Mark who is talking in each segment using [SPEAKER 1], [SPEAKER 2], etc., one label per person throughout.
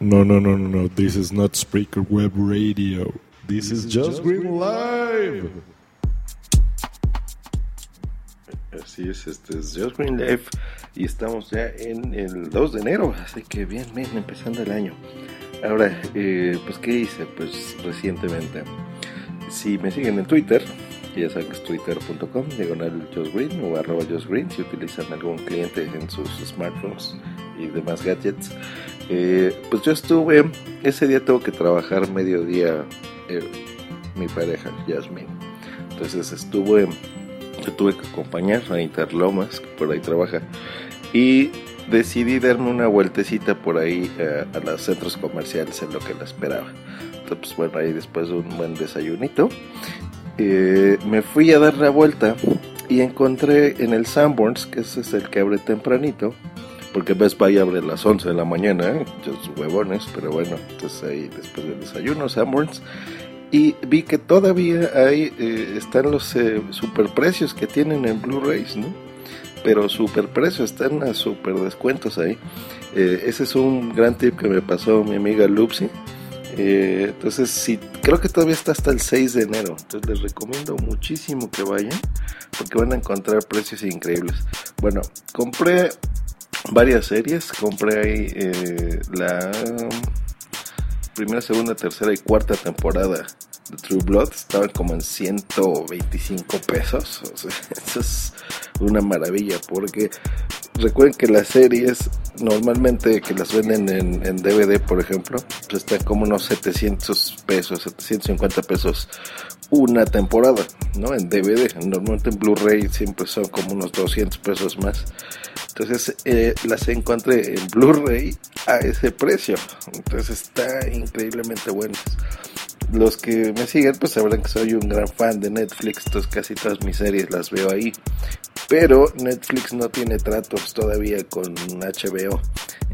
[SPEAKER 1] No, no, no, no, no. This is not Spreaker Web Radio. This is Just Green Live.
[SPEAKER 2] Así es, este es Just Green Live y estamos ya en el 2 de enero, así que bien, bien, empezando el año. Ahora, eh, pues, ¿qué hice? Pues recientemente, si me siguen en Twitter, ya saben que es twitter.com, diagonal Green o arroba Green, si utilizan algún cliente en sus smartphones y demás gadgets. Eh, pues yo estuve, ese día tengo que trabajar mediodía eh, mi pareja, Jasmine. Entonces estuve, yo tuve que acompañar a Interlomas, que por ahí trabaja, y decidí darme una vueltecita por ahí eh, a los centros comerciales en lo que la esperaba. Entonces, pues, bueno, ahí después de un buen desayunito, me fui a dar la vuelta y encontré en el Sanborns, que ese es el que abre tempranito, porque Best Buy abre a las 11 de la mañana, ¿eh? huevones, pero bueno, entonces ahí después del desayuno, Sanborns. Y vi que todavía hay, eh, están los eh, superprecios que tienen en Blu-rays, ¿no? Pero superprecios, están a super descuentos ahí. Eh, ese es un gran tip que me pasó mi amiga Lupsi. Entonces, sí, creo que todavía está hasta el 6 de enero. Entonces, les recomiendo muchísimo que vayan porque van a encontrar precios increíbles. Bueno, compré varias series. Compré ahí eh, la primera, segunda, tercera y cuarta temporada de True Blood. Estaban como en 125 pesos. eso es una maravilla porque recuerden que las series normalmente que las venden en, DVD, por ejemplo, pues están como unos 700 pesos, 750 pesos una temporada, ¿no? En DVD. Normalmente en Blu-ray siempre son como unos 200 pesos más. Entonces eh, las encontré en Blu-ray a ese precio. Entonces está increíblemente buenas. Los que me siguen pues sabrán que soy un gran fan de Netflix, entonces casi todas mis series las veo ahí. Pero Netflix no tiene tratos todavía con HBO.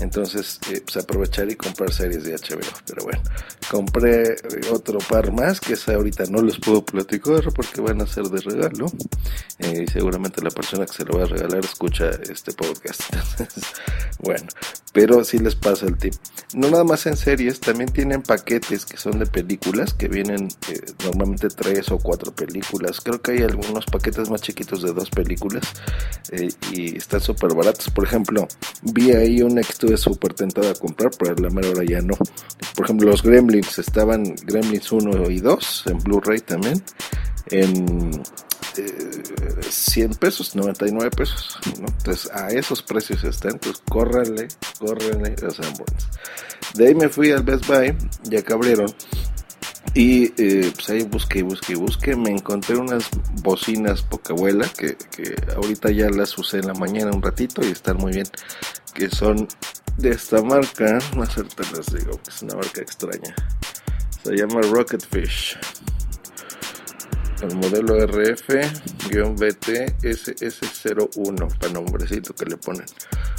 [SPEAKER 2] Entonces, eh, pues aprovechar y comprar series de HBO. Pero bueno, compré otro par más que ahorita no les puedo platicar porque van a ser de regalo. Eh, y seguramente la persona que se lo va a regalar escucha este podcast. bueno, pero sí les pasa el tip. No nada más en series, también tienen paquetes que son de películas que vienen eh, normalmente tres o cuatro películas. Creo que hay algunos paquetes más chiquitos de dos películas y están súper baratos. Por ejemplo, vi ahí un extra estuve súper tentado a comprar, pero la mera hora ya no. Por ejemplo, los Gremlins estaban Gremlins 1 y 2 en Blu-ray también, en 100 eh, pesos, 99 pesos. Entonces, a esos precios están, entonces córranle, córranle, sea, De ahí me fui al Best Buy, ya que abrieron. Y eh, pues ahí busqué, busqué, busqué, me encontré unas bocinas poca abuela que, que ahorita ya las usé en la mañana un ratito y están muy bien que son de esta marca, más ahorita les digo que es una marca extraña. Se llama Rocketfish. El modelo RF-BT SS01, para nombrecito que le ponen.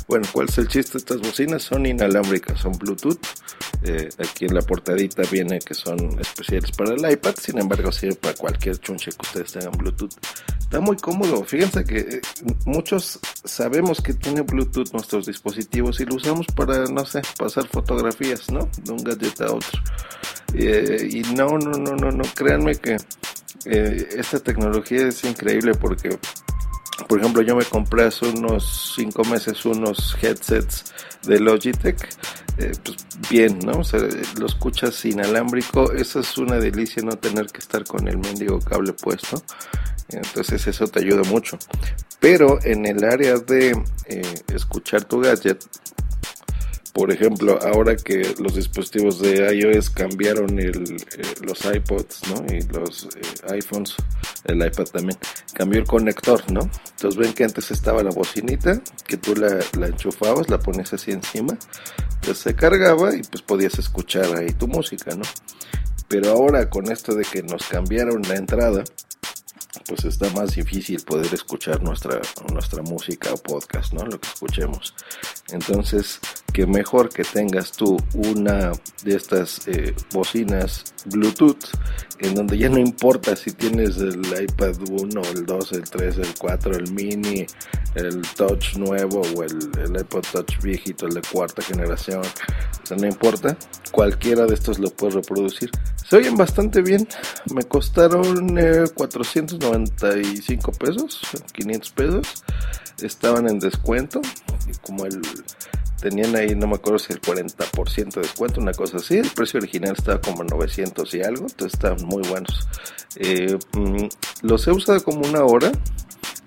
[SPEAKER 2] Bueno, ¿cuál es el chiste? Estas bocinas son inalámbricas, son Bluetooth. Eh, aquí en la portadita viene que son especiales para el iPad, sin embargo sirve para cualquier chunche que ustedes tengan Bluetooth. Está muy cómodo, fíjense que eh, muchos sabemos que tiene Bluetooth nuestros dispositivos y lo usamos para, no sé, pasar fotografías, ¿no? De un gadget a otro. Eh, y no, no, no, no, no, créanme que esta tecnología es increíble porque por ejemplo, yo me compré hace unos 5 meses unos headsets de Logitech. Eh, pues bien, ¿no? O sea, lo escuchas inalámbrico. Eso es una delicia no tener que estar con el mendigo cable puesto. Entonces eso te ayuda mucho. Pero en el área de eh, escuchar tu gadget, por ejemplo, ahora que los dispositivos de iOS cambiaron eh, los iPods, ¿no? Y los eh, iPhones, el iPad también, cambió el conector, ¿no? Entonces ven que antes estaba la bocinita, que tú la, la enchufabas, la ponías así encima, pues se cargaba y pues podías escuchar ahí tu música, ¿no? Pero ahora con esto de que nos cambiaron la entrada, pues está más difícil poder escuchar nuestra, nuestra música o podcast, ¿no? Lo que escuchemos. Entonces, que mejor que tengas tú una de estas eh, bocinas Bluetooth, en donde ya no importa si tienes el iPad 1, el 2, el 3, el 4, el mini, el Touch nuevo o el, el iPod Touch viejito, el de cuarta generación, o sea, no importa, cualquiera de estos lo puedes reproducir. Se oyen bastante bien, me costaron eh, 490 55 pesos, 500 pesos, estaban en descuento, como el, tenían ahí, no me acuerdo si el 40% de descuento, una cosa así, el precio original estaba como 900 y algo, entonces estaban muy buenos. Eh, mm, los he usado como una hora,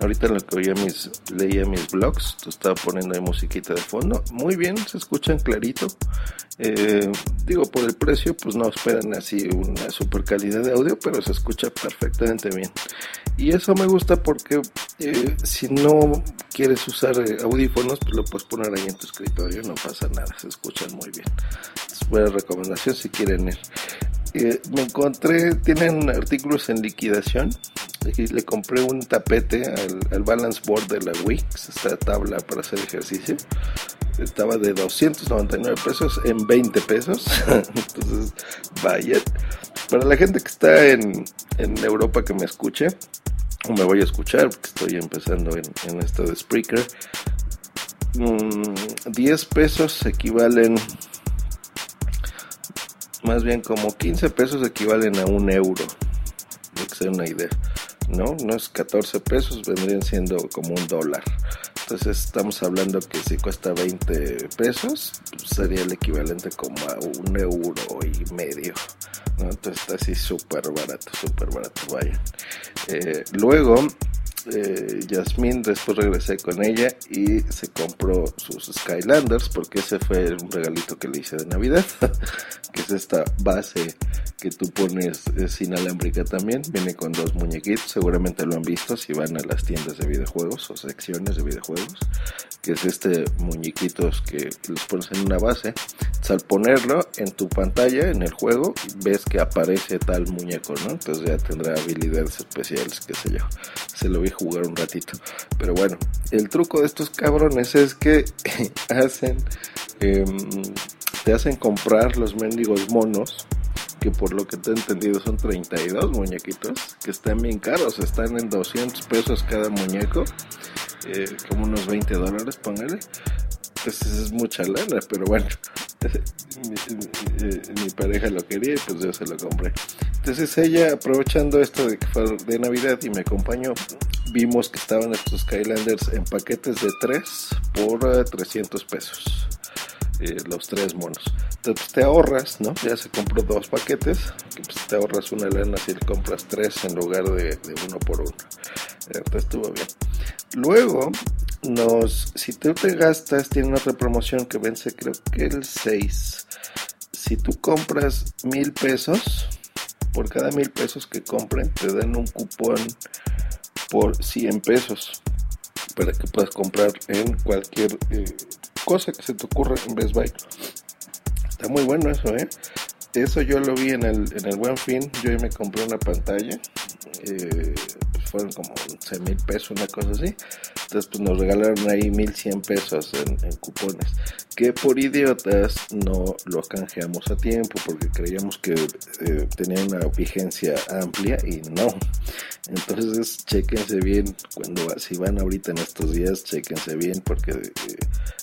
[SPEAKER 2] Ahorita en lo que oía mis, leía mis blogs, estaba poniendo ahí musiquita de fondo. Muy bien, se escuchan clarito. Eh, digo, por el precio, pues no esperan así una super calidad de audio, pero se escucha perfectamente bien. Y eso me gusta porque eh, si no quieres usar eh, audífonos, pues lo puedes poner ahí en tu escritorio, no pasa nada, se escuchan muy bien. Es buena recomendación si quieren ir. Eh, me encontré, tienen artículos en liquidación. Y le compré un tapete al, al balance board de la Wii, esta tabla para hacer ejercicio estaba de 299 pesos en 20 pesos. Entonces, vaya. Para la gente que está en, en Europa que me escuche, o me voy a escuchar, porque estoy empezando en, en esto de Spreaker, 10 mm, pesos equivalen, más bien como 15 pesos equivalen a un euro, para que sea una idea. ¿No? No es 14 pesos, vendrían siendo como un dólar. Entonces estamos hablando que si cuesta 20 pesos, pues sería el equivalente como a un euro y medio. Entonces está así súper barato, súper barato, vaya. Eh, luego eh, Yasmin, después regresé con ella y se compró sus Skylanders porque ese fue un regalito que le hice de Navidad, que es esta base que tú pones es inalámbrica también, viene con dos muñequitos, seguramente lo han visto si van a las tiendas de videojuegos o secciones de videojuegos, que es este muñequitos que los pones en una base, al ponerlo en tu pantalla en el juego ves que aparece tal muñeco, ¿no? Entonces ya tendrá habilidades especiales, qué sé yo, se lo vi jugar un ratito, pero bueno, el truco de estos cabrones es que hacen, em, te hacen comprar los mendigos monos que por lo que te he entendido son 32 muñequitos, que están bien caros, están en 200 pesos cada muñeco, eh, como unos 20 dólares, póngale. Pues es mucha lana, pero bueno, mi, pareja lo quería y pues yo se lo compré. Entonces ella, aprovechando esto de que fue de Navidad y me acompañó, vimos que estaban estos Skylanders en paquetes de 3 por 300 eh, pesos. Eh, los tres monos. Entonces te ahorras, ¿no? Ya se compró dos paquetes, pues te ahorras una lana si le compras tres en lugar de, uno por uno. Entonces estuvo bien. Luego, nos, si tú te gastas, tiene otra promoción que vence creo que el 6. Si tú compras mil pesos, por cada mil pesos que compren, te dan un cupón por 100 pesos para que puedas comprar en cualquier eh, cosa que se te ocurra en Best Buy. Está muy bueno eso, ¿eh? Eso yo lo vi en el, en el Buen Fin. Yo me compré una pantalla. Eh, fueron como 11 mil pesos, una cosa así. Entonces, pues nos regalaron ahí 1100 pesos en, cupones. Que por idiotas no lo canjeamos a tiempo porque creíamos que eh, tenía una vigencia amplia y no. Entonces, chequense bien. Cuando si van ahorita en estos días, chequense bien porque eh,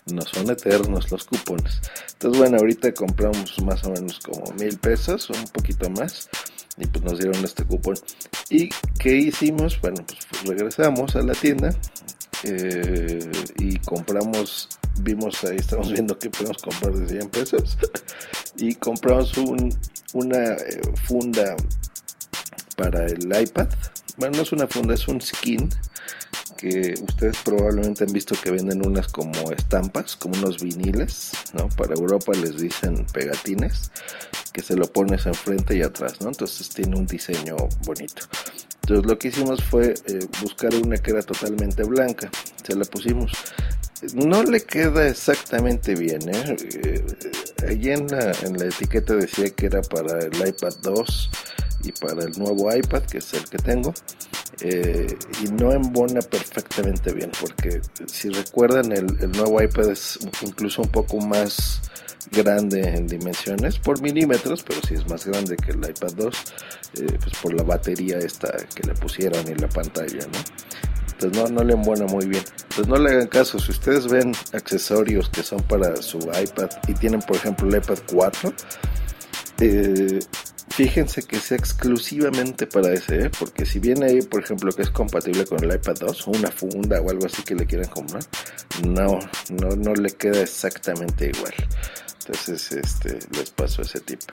[SPEAKER 2] no son eternos los cupones. Entonces, bueno, ahorita compramos más o menos como mil pesos, un poquito más y pues nos dieron este cupón. ¿Y qué hicimos? Bueno, pues regresamos a la tienda, eh, y compramos, vimos ahí, estamos viendo que podemos comprar de 100 pesos y compramos un, una eh, funda para el iPad. Bueno, no es una funda, es un skin que ustedes probablemente han visto que venden unas como estampas, como unos viniles, ¿no? Para Europa les dicen pegatines, que se lo pones enfrente y atrás, ¿no? Entonces tiene un diseño bonito. Entonces lo que hicimos fue eh, buscar una que era totalmente blanca. Se la pusimos. No le queda exactamente bien. ¿eh? eh allí en la, en la etiqueta decía que era para el iPad 2 y para el nuevo iPad, que es el que tengo. Y no embona perfectamente bien, porque si recuerdan, el, el nuevo iPad es incluso un poco más grande en dimensiones por milímetros, pero si es más grande que el iPad 2, eh, pues por la batería esta que le pusieron y la pantalla, ¿no? Entonces no, no le embona muy bien. Entonces no le hagan caso. Si ustedes ven accesorios que son para su iPad y tienen, por ejemplo, el iPad 4, eh, fíjense que sea exclusivamente para ese, ¿eh? porque si viene ahí, por ejemplo, que es compatible con el iPad 2, o una funda o algo así que le quieran comprar, no, no, no le queda exactamente igual. Entonces, este, les paso ese tipo.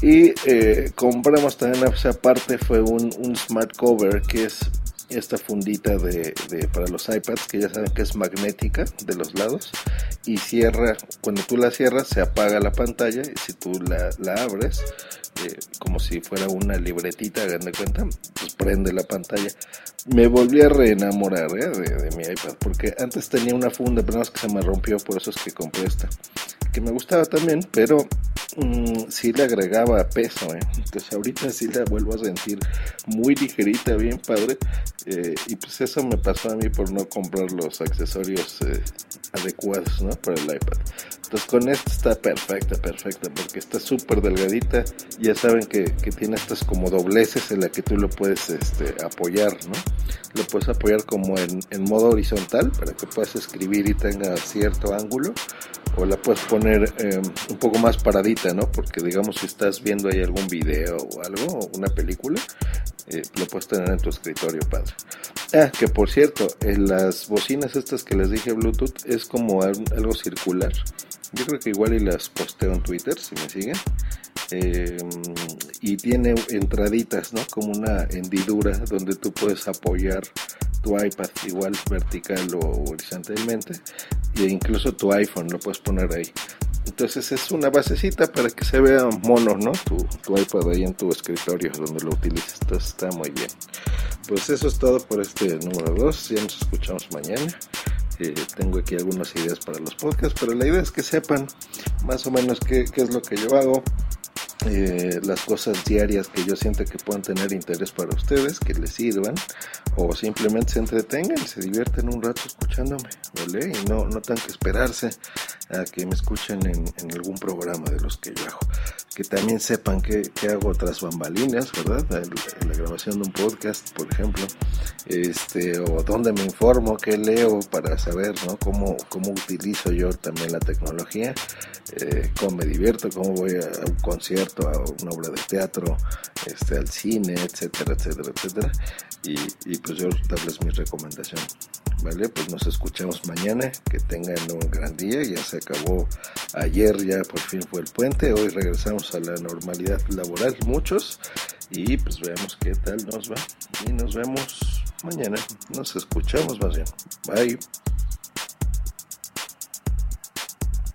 [SPEAKER 2] Y eh, compramos también, esa parte fue un, un smart cover que es esta fundita de, para los iPads que ya saben que es magnética de los lados y cierra, cuando tú la cierras se apaga la pantalla y si tú la, abres eh, como si fuera una libretita, hagan de cuenta, pues prende la pantalla. Me volví a reenamorar ¿eh? de, mi iPad porque antes tenía una funda, pero no es que se me rompió, por eso es que compré esta que me gustaba también, pero mm, sí le agregaba peso, ¿eh? entonces ahorita sí la vuelvo a sentir muy ligerita, bien padre, eh, y pues eso me pasó a mí por no comprar los accesorios eh, adecuados, ¿no? Para el iPad. Entonces con esta está perfecta, perfecta, porque está súper delgadita, ya saben que, que, tiene estas como dobleces en la que tú lo puedes este, apoyar, ¿no? Lo puedes apoyar como en, en modo horizontal para que puedas escribir y tenga cierto ángulo, o la puedes poner eh, un poco más paradita, ¿no? Porque digamos si estás viendo ahí algún video o algo, o una película, eh, lo puedes tener en tu escritorio, padre. Ah, que por cierto, en las bocinas estas que les dije Bluetooth es como algo circular. Yo creo que igual y las posteo en Twitter si me siguen. Eh, y tiene entraditas, ¿no? Como una hendidura donde tú puedes apoyar tu iPad igual vertical o horizontalmente e incluso tu iPhone lo puedes poner ahí. Entonces es una basecita para que se vea mono, ¿no? Tu, tu iPad ahí en tu escritorio donde lo utilices. Entonces está muy bien. Pues eso es todo por este número 2. Ya nos escuchamos mañana. Tengo aquí algunas ideas para los podcasts, pero la idea es que sepan más o menos qué, es lo que yo hago, eh, las cosas diarias que yo siento que puedan tener interés para ustedes, que les sirvan, o simplemente se entretengan se divierten un rato escuchándome, ¿vale? Y no, no tengan que esperarse a que me escuchen en, en algún programa de los que yo hago. Que también sepan que, hago otras bambalinas, ¿verdad? En la grabación de un podcast, por ejemplo, este, o donde me informo, qué leo para saber, ¿no? Cómo, cómo utilizo yo también la tecnología, eh, cómo me divierto, cómo voy a un concierto a una obra de teatro, este, al cine, etcétera, etcétera, etcétera. Y, y pues yo darles mi recomendación. ¿Vale? Pues nos escuchamos mañana. Que tengan un gran día. Ya se acabó ayer, ya por fin fue el puente. Hoy regresamos a la normalidad laboral, muchos. Y pues veamos qué tal nos va. Y nos vemos mañana. Nos escuchamos más bien. Bye.